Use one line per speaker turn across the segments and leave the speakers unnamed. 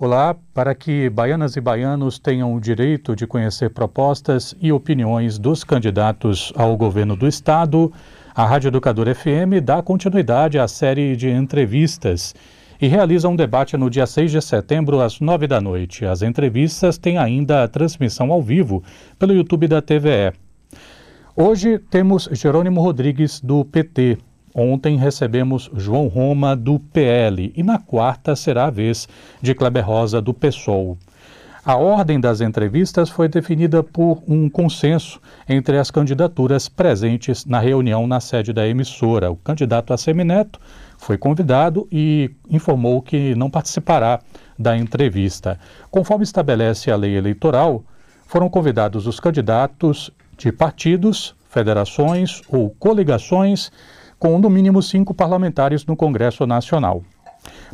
Olá, para que baianas e baianos tenham o direito de conhecer propostas e opiniões dos candidatos ao governo do Estado, a Rádio Educador FM dá continuidade à série de entrevistas e realiza um debate no dia 6 de setembro, às 9 da noite. As entrevistas têm ainda a transmissão ao vivo pelo YouTube da TVE. Hoje temos Jerônimo Rodrigues, do PT, Ontem recebemos João Roma, do PL, e na quarta será a vez de Kleber Rosa, do PSOL. A ordem das entrevistas foi definida por um consenso entre as candidaturas presentes na reunião na sede da emissora. O candidato Assemineto foi convidado e informou que não participará da entrevista. Conforme estabelece a lei eleitoral, foram convidados os candidatos de partidos, federações ou coligações com no mínimo cinco parlamentares no Congresso Nacional.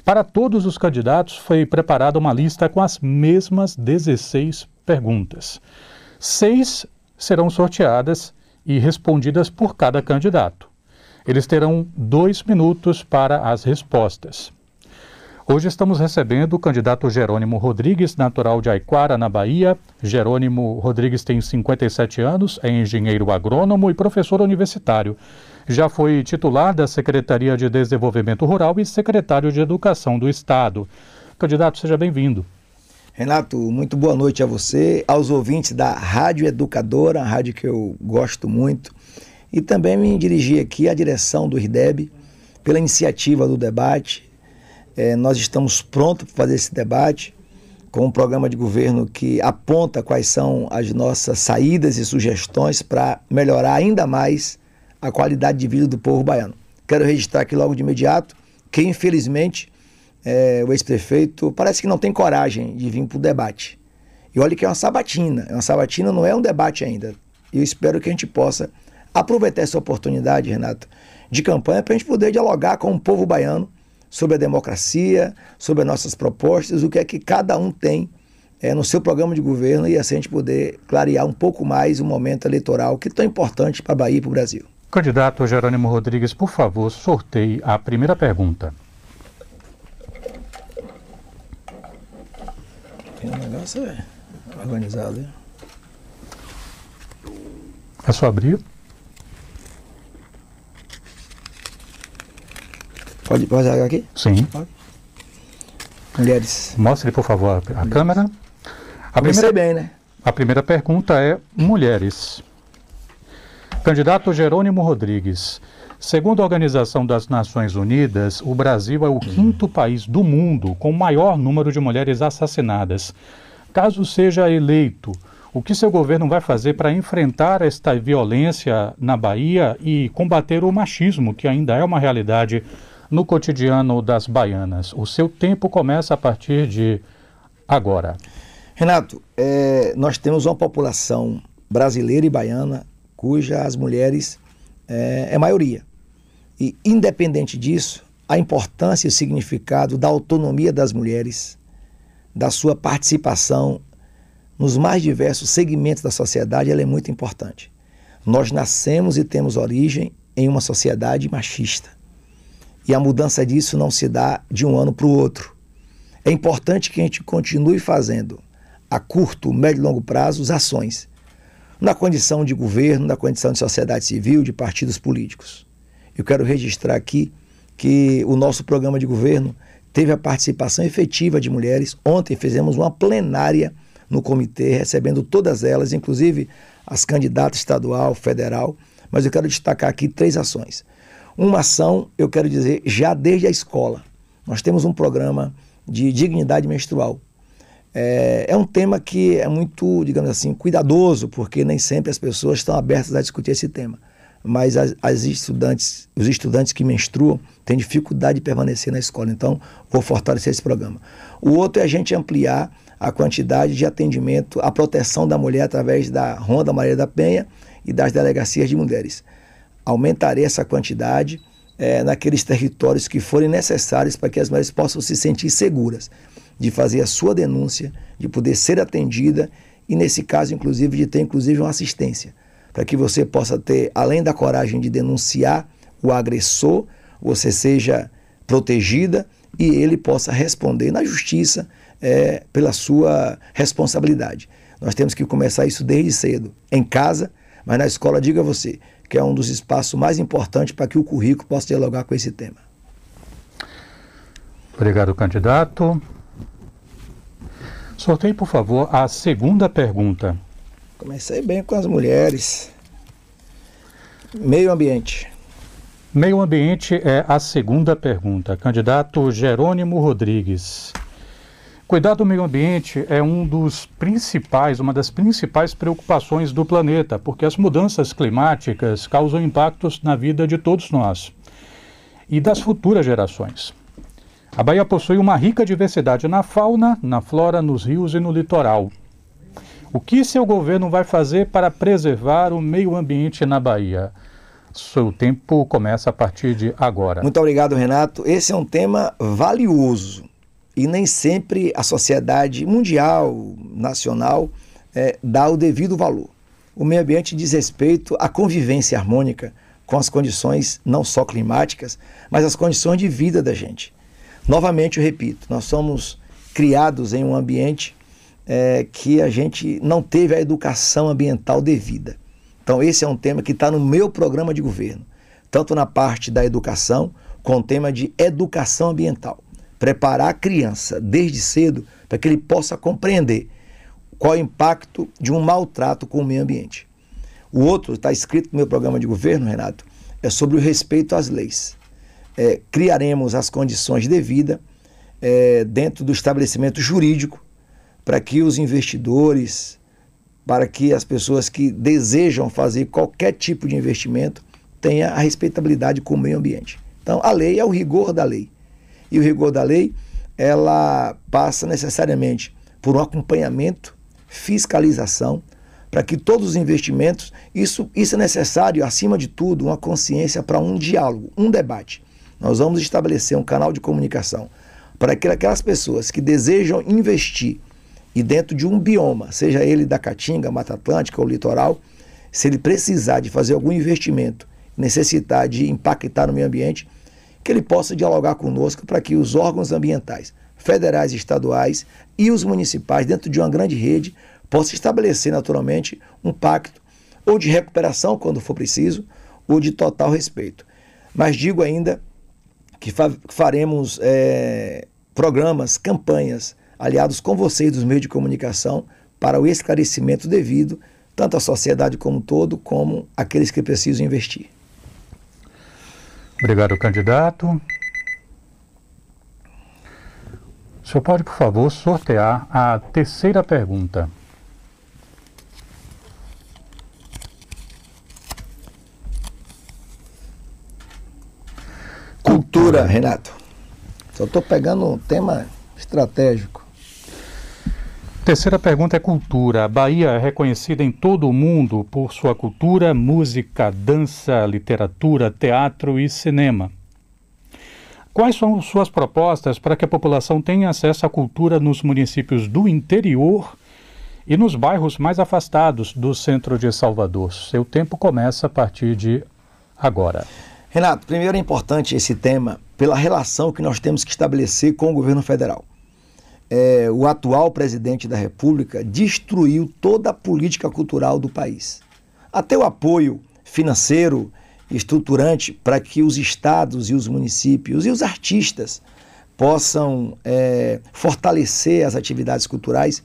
Para todos os candidatos foi preparada uma lista com as mesmas 16 perguntas. Seis serão sorteadas e respondidas por cada candidato. Eles terão dois minutos para as respostas. Hoje estamos recebendo o candidato Jerônimo Rodrigues, natural de Aiquara, na Bahia. Jerônimo Rodrigues tem 57 anos, é engenheiro agrônomo e professor universitário. Já foi titular da Secretaria de Desenvolvimento Rural e secretário de Educação do Estado. Candidato, seja bem-vindo.
Renato, muito boa noite a você, aos ouvintes da Rádio Educadora, a rádio que eu gosto muito, e também me dirigir aqui à direção do IRDEB pela iniciativa do debate é, nós estamos prontos para fazer esse debate com um programa de governo que aponta quais são as nossas saídas e sugestões para melhorar ainda mais a qualidade de vida do povo baiano. Quero registrar aqui logo de imediato que, infelizmente, é, o ex-prefeito parece que não tem coragem de vir para o debate. E olha que é uma sabatina. Uma sabatina não é um debate ainda. E eu espero que a gente possa aproveitar essa oportunidade, Renato, de campanha para a gente poder dialogar com o povo baiano sobre a democracia, sobre as nossas propostas, o que é que cada um tem é, no seu programa de governo e assim a gente poder clarear um pouco mais o momento eleitoral que é tão importante para a Bahia e para o Brasil.
Candidato Jerônimo Rodrigues, por favor, sorteie a primeira pergunta.
O negócio é organizado. Hein?
É só abrir.
Pode, jogar aqui?
Sim.
Pode. Mulheres.
Mostre, por favor, a, a câmera.
A primeira, bem, né?
A primeira pergunta é mulheres. Candidato Jerônimo Rodrigues. Segundo a Organização das Nações Unidas, o Brasil é o quinto país do mundo com o maior número de mulheres assassinadas. Caso seja eleito, o que seu governo vai fazer para enfrentar esta violência na Bahia e combater o machismo, que ainda é uma realidade no cotidiano das baianas. O seu tempo começa a partir de agora.
Renato, é, nós temos uma população brasileira e baiana cujas mulheres é, é maioria. E, independente disso, a importância e o significado da autonomia das mulheres, da sua participação nos mais diversos segmentos da sociedade, ela é muito importante. Nós nascemos e temos origem em uma sociedade machista. E a mudança disso não se dá de um ano para o outro. É importante que a gente continue fazendo, a curto, médio e longo prazo, as ações, na condição de governo, na condição de sociedade civil, de partidos políticos. Eu quero registrar aqui que o nosso programa de governo teve a participação efetiva de mulheres. Ontem fizemos uma plenária no comitê, recebendo todas elas, inclusive as candidatas estadual, federal. Mas eu quero destacar aqui três ações. Uma ação, eu quero dizer, já desde a escola. Nós temos um programa de dignidade menstrual. É, é, um tema que é muito, digamos assim, cuidadoso, porque nem sempre as pessoas estão abertas a discutir esse tema. Mas as, as estudantes, os estudantes que menstruam têm dificuldade de permanecer na escola. Então, vou fortalecer esse programa. O outro é a gente ampliar a quantidade de atendimento à proteção da mulher através da Ronda Maria da Penha e das delegacias de mulheres aumentarei essa quantidade é, naqueles territórios que forem necessários para que as mulheres possam se sentir seguras de fazer a sua denúncia, de poder ser atendida e, nesse caso, inclusive, de ter inclusive uma assistência, para que você possa ter, além da coragem de denunciar o agressor, você seja protegida e ele possa responder na justiça é, pela sua responsabilidade. Nós temos que começar isso desde cedo, em casa, mas na escola, diga você, que é um dos espaços mais importantes para que o currículo possa dialogar com esse tema.
Obrigado, candidato. Sorteie, por favor, a segunda pergunta.
Comecei bem com as mulheres. Meio ambiente.
Meio ambiente é a segunda pergunta. Candidato Jerônimo Rodrigues. Cuidar do meio ambiente é um dos principais, uma das principais preocupações do planeta, porque as mudanças climáticas causam impactos na vida de todos nós e das futuras gerações. A Bahia possui uma rica diversidade na fauna, na flora, nos rios e no litoral. O que seu governo vai fazer para preservar o meio ambiente na Bahia? Seu tempo começa a partir de agora.
Muito obrigado, Renato. Esse é um tema valioso e nem sempre a sociedade mundial, nacional, é, dá o devido valor. O meio ambiente diz respeito à convivência harmônica com as condições não só climáticas, mas as condições de vida da gente. Novamente, eu repito, nós somos criados em um ambiente é, que a gente não teve a educação ambiental devida. Então, esse é um tema que está no meu programa de governo, tanto na parte da educação, com o tema de educação ambiental. Preparar a criança desde cedo para que ele possa compreender qual é o impacto de um maltrato com o meio ambiente. O outro, está escrito no meu programa de governo, Renato, é sobre o respeito às leis é, criaremos as condições devidas é, dentro do estabelecimento jurídico para que os investidores, para que as pessoas que desejam fazer qualquer tipo de investimento tenha a respeitabilidade com o meio ambiente. Então, a lei é o rigor da lei. E o rigor da lei, ela passa necessariamente por um acompanhamento, fiscalização, para que todos os investimentos, isso, isso é necessário, acima de tudo, uma consciência para um diálogo, um debate. Nós vamos estabelecer um canal de comunicação para que aquelas pessoas que desejam investir e dentro de um bioma, seja ele da Caatinga, Mata Atlântica ou litoral, se ele precisar de fazer algum investimento, necessitar de impactar no meio ambiente, que ele possa dialogar conosco para que os órgãos ambientais, federais e estaduais e os municipais, dentro de uma grande rede, possam estabelecer naturalmente um pacto ou de recuperação quando for preciso, ou de total respeito. Mas digo ainda que faremos é, programas, campanhas, aliados com vocês dos meios de comunicação, para o esclarecimento devido, tanto à sociedade como todo, como aqueles que precisam investir.
Obrigado, candidato. O senhor pode, por favor, sortear a terceira pergunta.
Renato. Só estou pegando um tema estratégico.
Terceira pergunta é cultura. A Bahia é reconhecida em todo o mundo por sua cultura, música, dança, literatura, teatro e cinema. Quais são suas propostas para que a população tenha acesso à cultura nos municípios do interior e nos bairros mais afastados do centro de Salvador? Seu tempo começa a partir de agora.
Renato, primeiro é importante esse tema pela relação que nós temos que estabelecer com o governo federal. É, o atual presidente da República destruiu toda a política cultural do país. Até o apoio financeiro estruturante para que os estados e os municípios e os artistas possam é, fortalecer as atividades culturais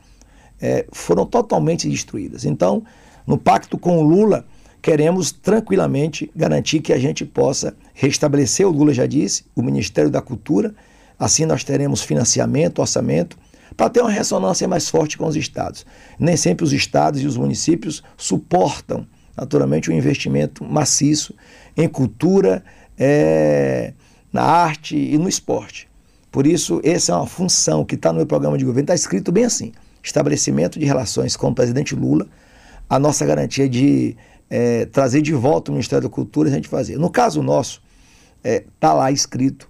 é, foram totalmente destruídas. Então, no pacto com o Lula, queremos tranquilamente garantir que a gente possa restabelecer, o Lula já disse, o Ministério da Cultura, assim nós teremos financiamento, orçamento, para ter uma ressonância mais forte com os estados. Nem sempre os estados e os municípios suportam, naturalmente, um investimento maciço em cultura, é, na arte e no esporte. Por isso, essa é uma função que está no meu programa de governo, está escrito bem assim: estabelecimento de relações com o presidente Lula, a nossa garantia de é, trazer de volta o Ministério da Cultura a gente fazer. No caso nosso, está é, tá lá escrito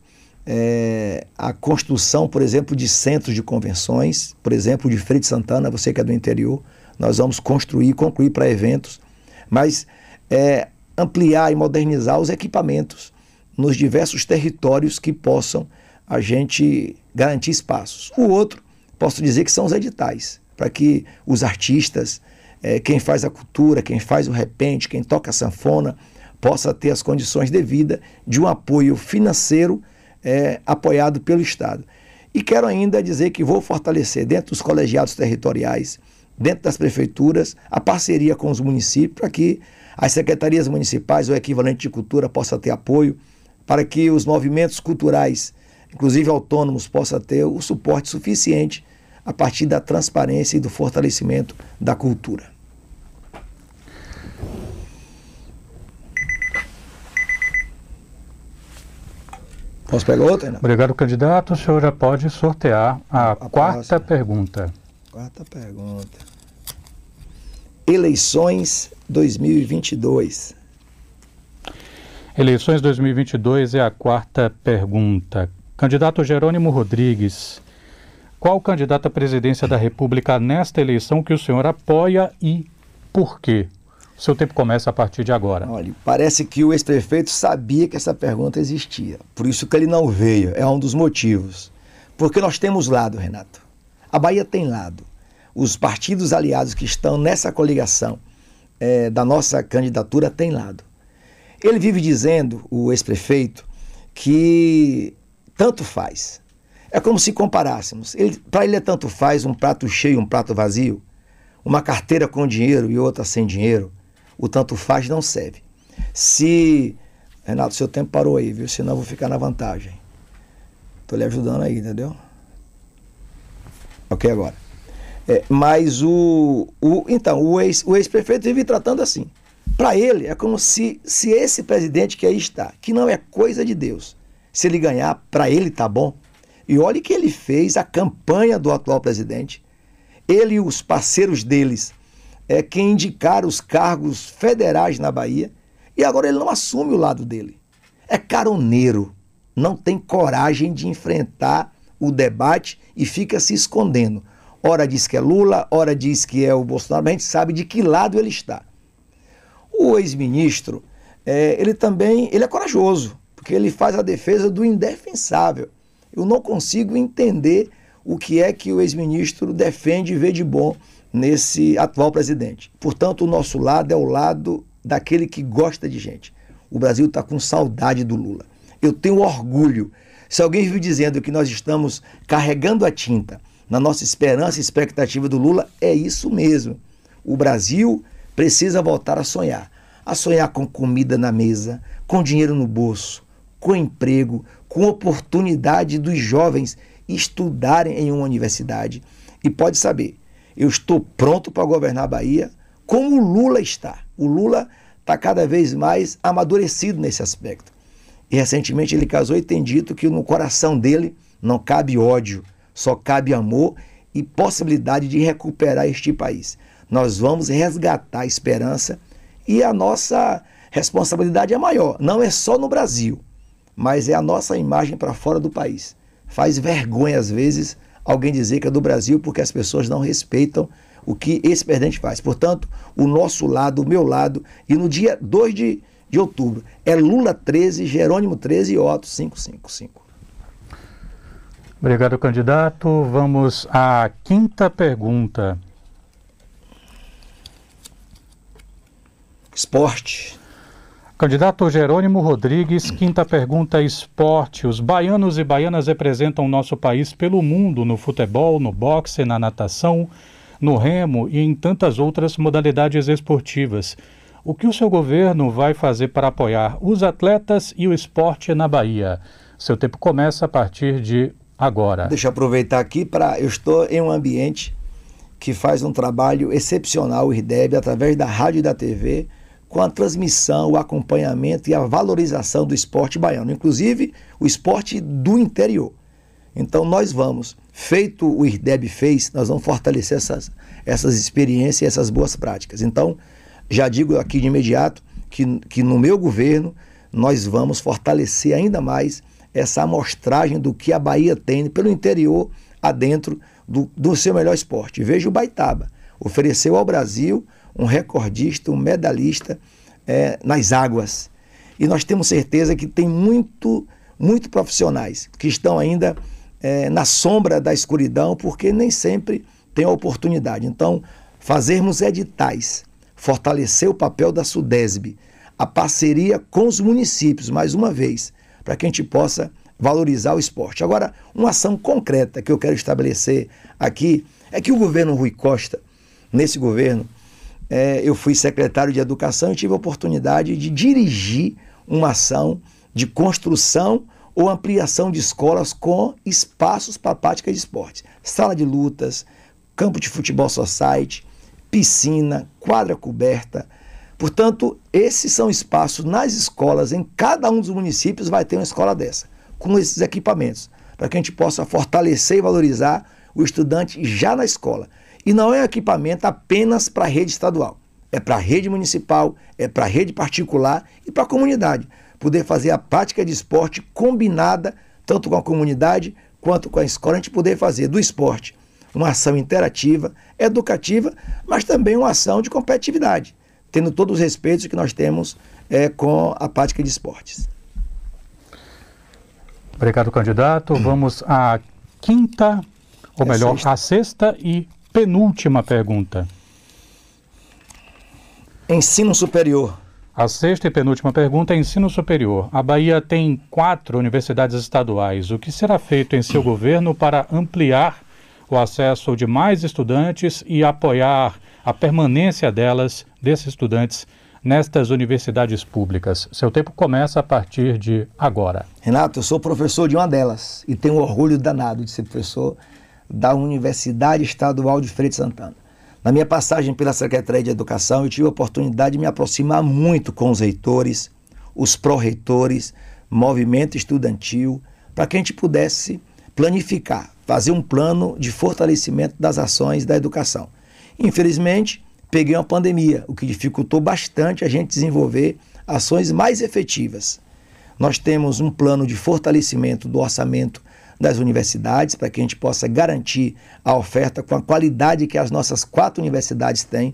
é, a construção, por exemplo, de centros de convenções, por exemplo, de Freire de Santana, você que é do interior, nós vamos construir, concluir para eventos, mas é, ampliar e modernizar os equipamentos nos diversos territórios que possam a gente garantir espaços. O outro, posso dizer que são os editais, para que os artistas, é, quem faz a cultura, quem faz o repente, quem toca a sanfona, possa ter as condições devidas de um apoio financeiro é, apoiado pelo Estado. E quero ainda dizer que vou fortalecer dentro dos colegiados territoriais, dentro das prefeituras, a parceria com os municípios para que as secretarias municipais, o equivalente de cultura, possa ter apoio, para que os movimentos culturais, inclusive autônomos, possam ter o suporte suficiente a partir da transparência e do fortalecimento da cultura. Posso pegar outra? Renato?
Obrigado, candidato. O senhor já pode sortear a, a quarta próxima. pergunta.
Quarta pergunta. Eleições 2022.
Eleições 2022 é a quarta pergunta. Candidato Jerônimo Rodrigues, qual candidato à presidência da República nesta eleição que o senhor apoia e por quê? Seu tempo começa a partir de agora.
Olha, parece que o ex-prefeito sabia que essa pergunta existia. Por isso que ele não veio. É um dos motivos. Porque nós temos lado, Renato. A Bahia tem lado. Os partidos aliados que estão nessa coligação é, da nossa candidatura têm lado. Ele vive dizendo, o ex-prefeito, que tanto faz. É como se comparássemos. Para ele é tanto faz um prato cheio, um prato vazio, uma carteira com dinheiro e outra sem dinheiro o tanto faz não serve. Se. Renato, seu tempo parou aí, viu? Senão eu vou ficar na vantagem. Tô lhe ajudando aí, entendeu? Ok, agora. É, mas o, o. Então, o ex-prefeito ex vive tratando assim. Para ele, é como se, se esse presidente que aí está, que não é coisa de Deus, se ele ganhar, para ele tá bom. E olhe que ele fez a campanha do atual presidente. Ele e os parceiros deles é quem indicar os cargos federais na Bahia e agora ele não assume o lado dele. É caroneiro, não tem coragem de enfrentar o debate e fica se escondendo. Ora diz que é Lula, ora diz que é o Bolsonaro, mas a gente sabe de que lado ele está. O ex-ministro, é, ele também ele é corajoso, porque ele faz a defesa do indefensável. Eu não consigo entender o que é que o ex-ministro defende e vê de bom nesse atual presidente. Portanto, o nosso lado é o lado daquele que gosta de gente. O Brasil está com saudade do Lula. Eu tenho orgulho. Se alguém vive dizendo que nós estamos carregando a tinta na nossa esperança e expectativa do Lula, é isso mesmo. O Brasil precisa voltar a sonhar. A sonhar com comida na mesa, com dinheiro no bolso, com emprego, com oportunidade dos jovens estudarem em uma universidade. E pode saber, eu estou pronto para governar a Bahia, como o Lula está. O Lula está cada vez mais amadurecido nesse aspecto. E recentemente ele casou e tem dito que no coração dele não cabe ódio, só cabe amor e possibilidade de recuperar este país. Nós vamos resgatar a esperança e a nossa responsabilidade é maior. Não é só no Brasil, mas é a nossa imagem para fora do país. Faz vergonha às vezes alguém dizer que é do Brasil porque as pessoas não respeitam o que esse presidente faz. Portanto, o nosso lado, o meu lado, e no dia 2 de, de outubro é Lula 13, Jerônimo 13 e Otto 555.
Obrigado, candidato. Vamos à quinta pergunta.
Esporte.
Candidato Jerônimo Rodrigues, quinta pergunta: esporte. Os baianos e baianas representam nosso país pelo mundo no futebol, no boxe, na natação, no remo e em tantas outras modalidades esportivas. O que o seu governo vai fazer para apoiar os atletas e o esporte na Bahia? Seu tempo começa a partir de agora.
Deixa eu aproveitar aqui para. Eu estou em um ambiente que faz um trabalho excepcional, o IRDEB, através da rádio e da TV com a transmissão, o acompanhamento e a valorização do esporte baiano, inclusive o esporte do interior. Então nós vamos, feito o IRDEB fez, nós vamos fortalecer essas, essas experiências e essas boas práticas. Então, já digo aqui de imediato que, que no meu governo nós vamos fortalecer ainda mais essa amostragem do que a Bahia tem pelo interior adentro do, do seu melhor esporte. Veja o Baitaba, ofereceu ao Brasil um recordista, um medalhista é, nas águas. E nós temos certeza que tem muito, muito profissionais que estão ainda é, na sombra da escuridão, porque nem sempre tem a oportunidade. Então, fazermos editais, fortalecer o papel da SUDESB, a parceria com os municípios, mais uma vez, para que a gente possa valorizar o esporte. Agora, uma ação concreta que eu quero estabelecer aqui é que o governo Rui Costa, nesse governo, é, eu fui secretário de Educação e tive a oportunidade de dirigir uma ação de construção ou ampliação de escolas com espaços para prática de esportes. Sala de lutas, campo de futebol society, piscina, quadra coberta. Portanto, esses são espaços nas escolas, em cada um dos municípios vai ter uma escola dessa com esses equipamentos, para que a gente possa fortalecer e valorizar o estudante já na escola. E não é equipamento apenas para a rede estadual, é para a rede municipal, é para a rede particular e para a comunidade. Poder fazer a prática de esporte combinada, tanto com a comunidade quanto com a escola, a gente poder fazer do esporte uma ação interativa, educativa, mas também uma ação de competitividade, tendo todos os respeitos que nós temos é, com a prática de esportes.
Obrigado, candidato. Vamos à quinta, ou é melhor, sexta. a sexta e penúltima pergunta.
Ensino superior.
A sexta e penúltima pergunta é ensino superior. A Bahia tem quatro universidades estaduais. O que será feito em seu governo para ampliar o acesso de mais estudantes e apoiar a permanência delas, desses estudantes, nestas universidades públicas? Seu tempo começa a partir de agora.
Renato, eu sou professor de uma delas e tenho orgulho danado de ser professor da Universidade Estadual de Feira de Santana. Na minha passagem pela Secretaria de Educação, eu tive a oportunidade de me aproximar muito com os reitores, os pró-reitores, movimento estudantil, para que a gente pudesse planificar, fazer um plano de fortalecimento das ações da educação. Infelizmente, peguei uma pandemia, o que dificultou bastante a gente desenvolver ações mais efetivas. Nós temos um plano de fortalecimento do orçamento das universidades para que a gente possa garantir a oferta com a qualidade que as nossas quatro universidades têm.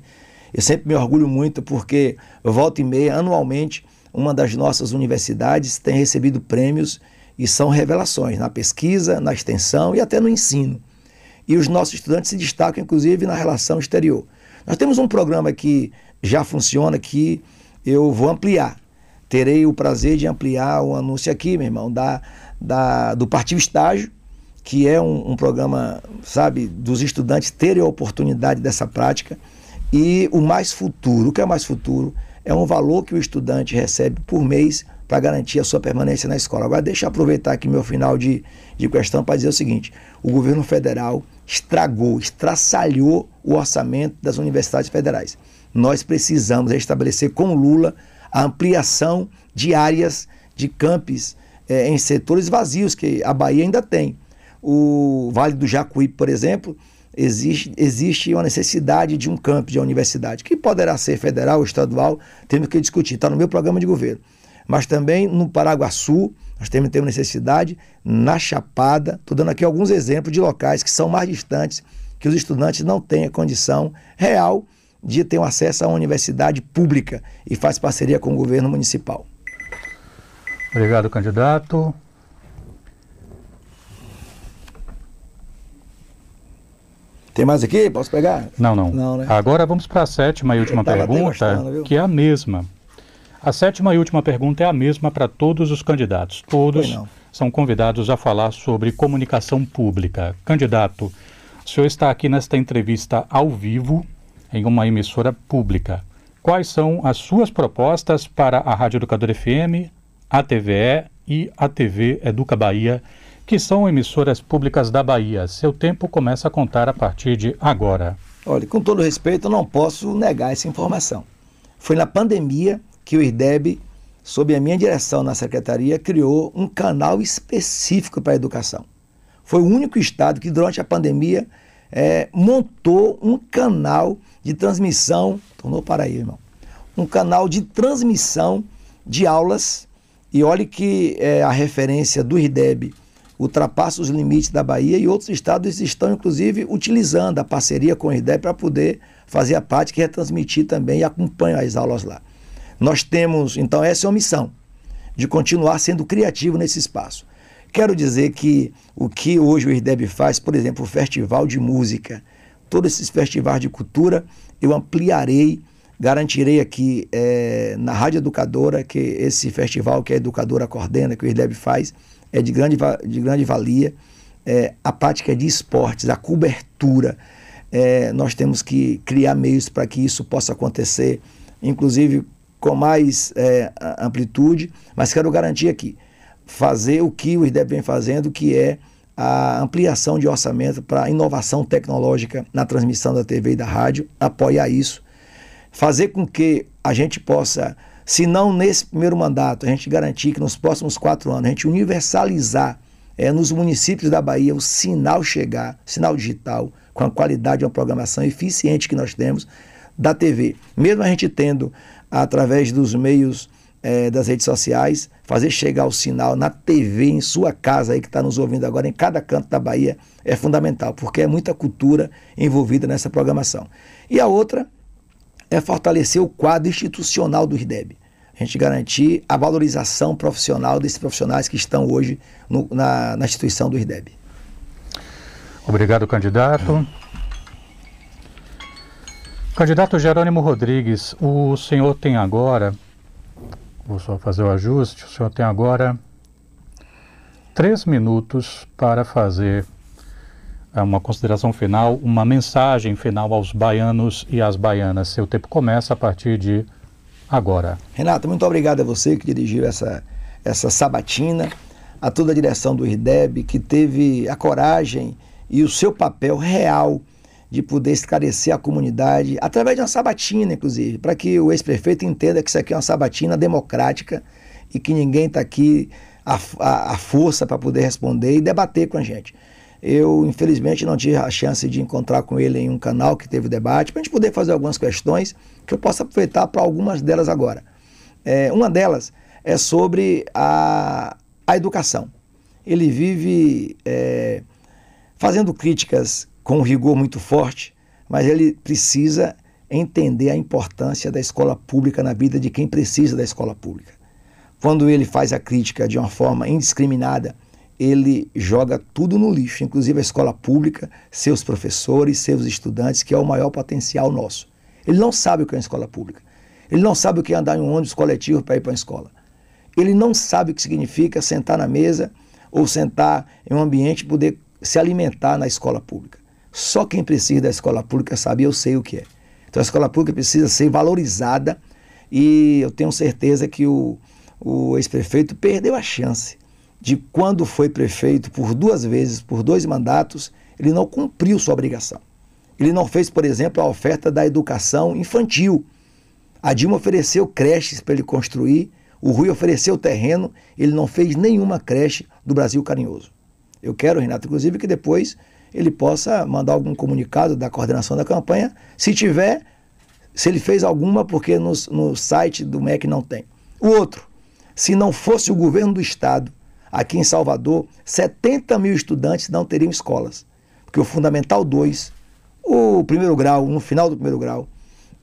Eu sempre me orgulho muito porque, volta e meia, anualmente, uma das nossas universidades tem recebido prêmios e são revelações na pesquisa, na extensão e até no ensino. E os nossos estudantes se destacam, inclusive, na relação exterior. Nós temos um programa que já funciona que eu vou ampliar. Terei o prazer de ampliar o anúncio aqui, meu irmão, da, da, do Partido Estágio, que é um, um, programa, sabe, dos estudantes terem a oportunidade dessa prática. E o Mais Futuro, o que é Mais Futuro? É um valor que o estudante recebe por mês para garantir a sua permanência na escola. Agora, deixa eu aproveitar aqui meu final de, de questão para dizer o seguinte: o governo federal estragou, estraçalhou o orçamento das universidades federais. Nós precisamos estabelecer com Lula a ampliação de áreas de campos é, em setores vazios, que a Bahia ainda tem. O Vale do Jacuí, por exemplo, existe, existe uma necessidade de um campus de uma universidade, que poderá ser federal ou estadual, temos que discutir, está no meu programa de governo. Mas também no Paraguaçu, nós temos, temos necessidade, na Chapada, estou dando aqui alguns exemplos de locais que são mais distantes, que os estudantes não têm a condição real de ter um acesso uma universidade pública e faz parceria com o governo municipal.
Obrigado, candidato.
Tem mais aqui? Posso pegar?
Não, não. não né? Agora vamos para a sétima e última pergunta, que é a mesma. A sétima e última pergunta é a mesma para todos os candidatos. Todos são convidados a falar sobre comunicação pública. Candidato, o senhor está aqui nesta entrevista ao vivo, em uma emissora pública. Quais são as suas propostas para a Rádio Educador FM, a TVE e a TV Educa Bahia, que são emissoras públicas da Bahia? Seu tempo começa a contar a partir de agora.
Olha, com todo respeito, eu não posso negar essa informação. Foi na pandemia que o IRDEB, sob a minha direção na secretaria, criou um canal específico para a educação. Foi o único estado que, durante a pandemia, é, montou um canal de transmissão. Tornou para aí, irmão. Um canal de transmissão de aulas. E olhe que é, a referência do IRDEB ultrapassa os limites da Bahia e outros estados estão, inclusive, utilizando a parceria com o IRDEB para poder fazer a prática e retransmitir também e acompanhar as aulas lá. Nós temos, então, essa é a missão, de continuar sendo criativo nesse espaço. quero dizer que o que hoje o IRDEB faz, por exemplo, o Festival de Música, todos esses festivais de cultura, eu ampliarei, garantirei aqui é, na Rádio Educadora que esse festival que a Educadora coordena, que o IRDEB faz, é de grande, de grande valia. É, a prática de esportes, a cobertura, é, nós temos que criar meios para que isso possa acontecer, inclusive com mais é, amplitude, mas quero garantir aqui, fazer o que o IRDEB vem fazendo, que é a ampliação de orçamento para inovação tecnológica na transmissão da TV e da rádio, apoiar isso, fazer com que a gente possa, se não nesse primeiro mandato, a gente garantir que nos próximos quatro anos a gente universalizar é, nos municípios da Bahia o sinal chegar, sinal digital, com a qualidade de uma programação eficiente que nós temos da TV. Mesmo a gente tendo, através dos meios é, das redes sociais, fazer chegar o sinal na TV, em sua casa aí que está nos ouvindo agora, em cada canto da Bahia, é fundamental, porque é muita cultura envolvida nessa programação. E a outra é fortalecer o quadro institucional do IRDEB. A gente garantir a valorização profissional desses profissionais que estão hoje no, na, na instituição do IRDEB.
Obrigado, candidato. Candidato Jerônimo Rodrigues, o senhor tem agora Vou só fazer o ajuste. O senhor tem agora três minutos para fazer é, uma consideração final, uma mensagem final aos baianos e às baianas. Seu tempo começa a partir de agora.
Renato, muito obrigado a você que dirigiu essa, essa sabatina, a toda a direção do IRDEB, que teve a coragem e o seu papel real de poder esclarecer a comunidade, através de uma sabatina, inclusive, para que o ex-prefeito entenda que isso aqui é uma sabatina democrática e que ninguém está aqui à, força para poder responder e debater com a gente. Eu, infelizmente, não tive a chance de encontrar com ele em um canal que teve debate, para a gente poder fazer algumas questões que eu possa aproveitar para algumas delas agora. É, uma delas é sobre a, a educação. Ele vive é, fazendo críticas com um rigor muito forte, mas ele precisa entender a importância da escola pública na vida de quem precisa da escola pública. Quando ele faz a crítica de uma forma indiscriminada, ele joga tudo no lixo, inclusive a escola pública, seus professores, seus estudantes, que é o maior potencial nosso. Ele não sabe o que é uma escola pública. Ele não sabe o que é andar em um ônibus coletivo para ir para uma escola. Ele não sabe o que significa sentar na mesa ou sentar em um ambiente e poder se alimentar na escola pública. Só quem precisa da escola pública sabe, eu sei o que é. Então a escola pública precisa ser valorizada e eu tenho certeza que o, o ex-prefeito perdeu a chance de quando foi prefeito por duas vezes, por dois mandatos, ele não cumpriu sua obrigação. Ele não fez, por exemplo, a oferta da educação infantil. A Dilma ofereceu creches para ele construir, o Rui ofereceu terreno, ele não fez nenhuma creche do Brasil Carinhoso. Eu quero, Renato, inclusive, que depois ele possa mandar algum comunicado da coordenação da campanha, se tiver, se ele fez alguma, porque no, no site do MEC não tem. O outro, se não fosse o governo do estado, aqui em Salvador, 70 mil estudantes não teriam escolas. Porque o Fundamental 2, o primeiro grau, no final do primeiro grau,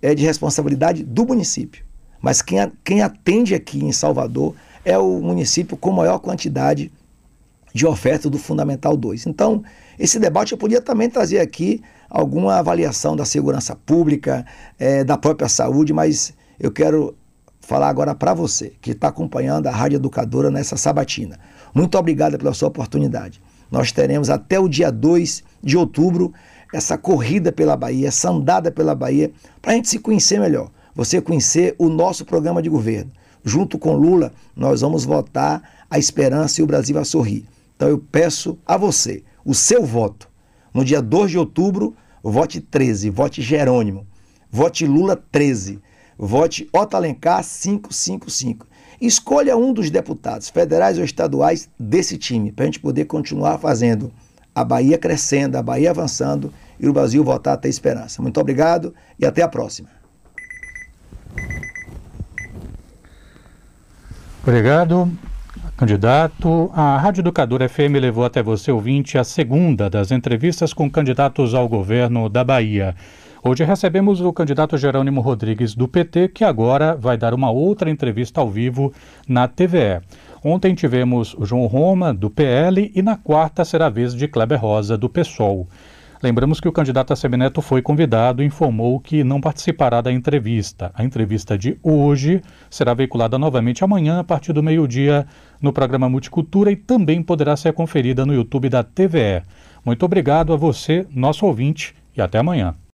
é de responsabilidade do município. Mas quem, quem atende aqui em Salvador é o município com maior quantidade de oferta do Fundamental 2. Então, esse debate eu podia também trazer aqui alguma avaliação da segurança pública, é, da própria saúde, mas eu quero falar agora para você que está acompanhando a Rádio Educadora nessa sabatina. Muito obrigado pela sua oportunidade. Nós teremos até o dia 2 de outubro essa corrida pela Bahia, essa andada pela Bahia, para a gente se conhecer melhor. Você conhecer o nosso programa de governo. Junto com Lula, nós vamos votar a esperança e o Brasil a sorrir. Então eu peço a você o seu voto. No dia 2 de outubro, vote 13, vote Jerônimo, vote Lula 13, vote Otto Alencar 555. Escolha um dos deputados, federais ou estaduais, desse time, para a gente poder continuar fazendo a Bahia crescendo, a Bahia avançando e o Brasil voltar a ter esperança. Muito obrigado e até a próxima.
Obrigado. Candidato, a Rádio Educadora FM levou até você, ouvinte, a segunda das entrevistas com candidatos ao governo da Bahia. Hoje recebemos o candidato Jerônimo Rodrigues do PT, que agora vai dar uma outra entrevista ao vivo na TVE. Ontem tivemos o João Roma, do PL, e na quarta será a vez de Kleber Rosa, do PSOL. Lembramos que o candidato a semineto foi convidado e informou que não participará da entrevista. A entrevista de hoje será veiculada novamente amanhã, a partir do meio-dia, no programa Multicultura e também poderá ser conferida no YouTube da TVE. Muito obrigado a você, nosso ouvinte, e até amanhã.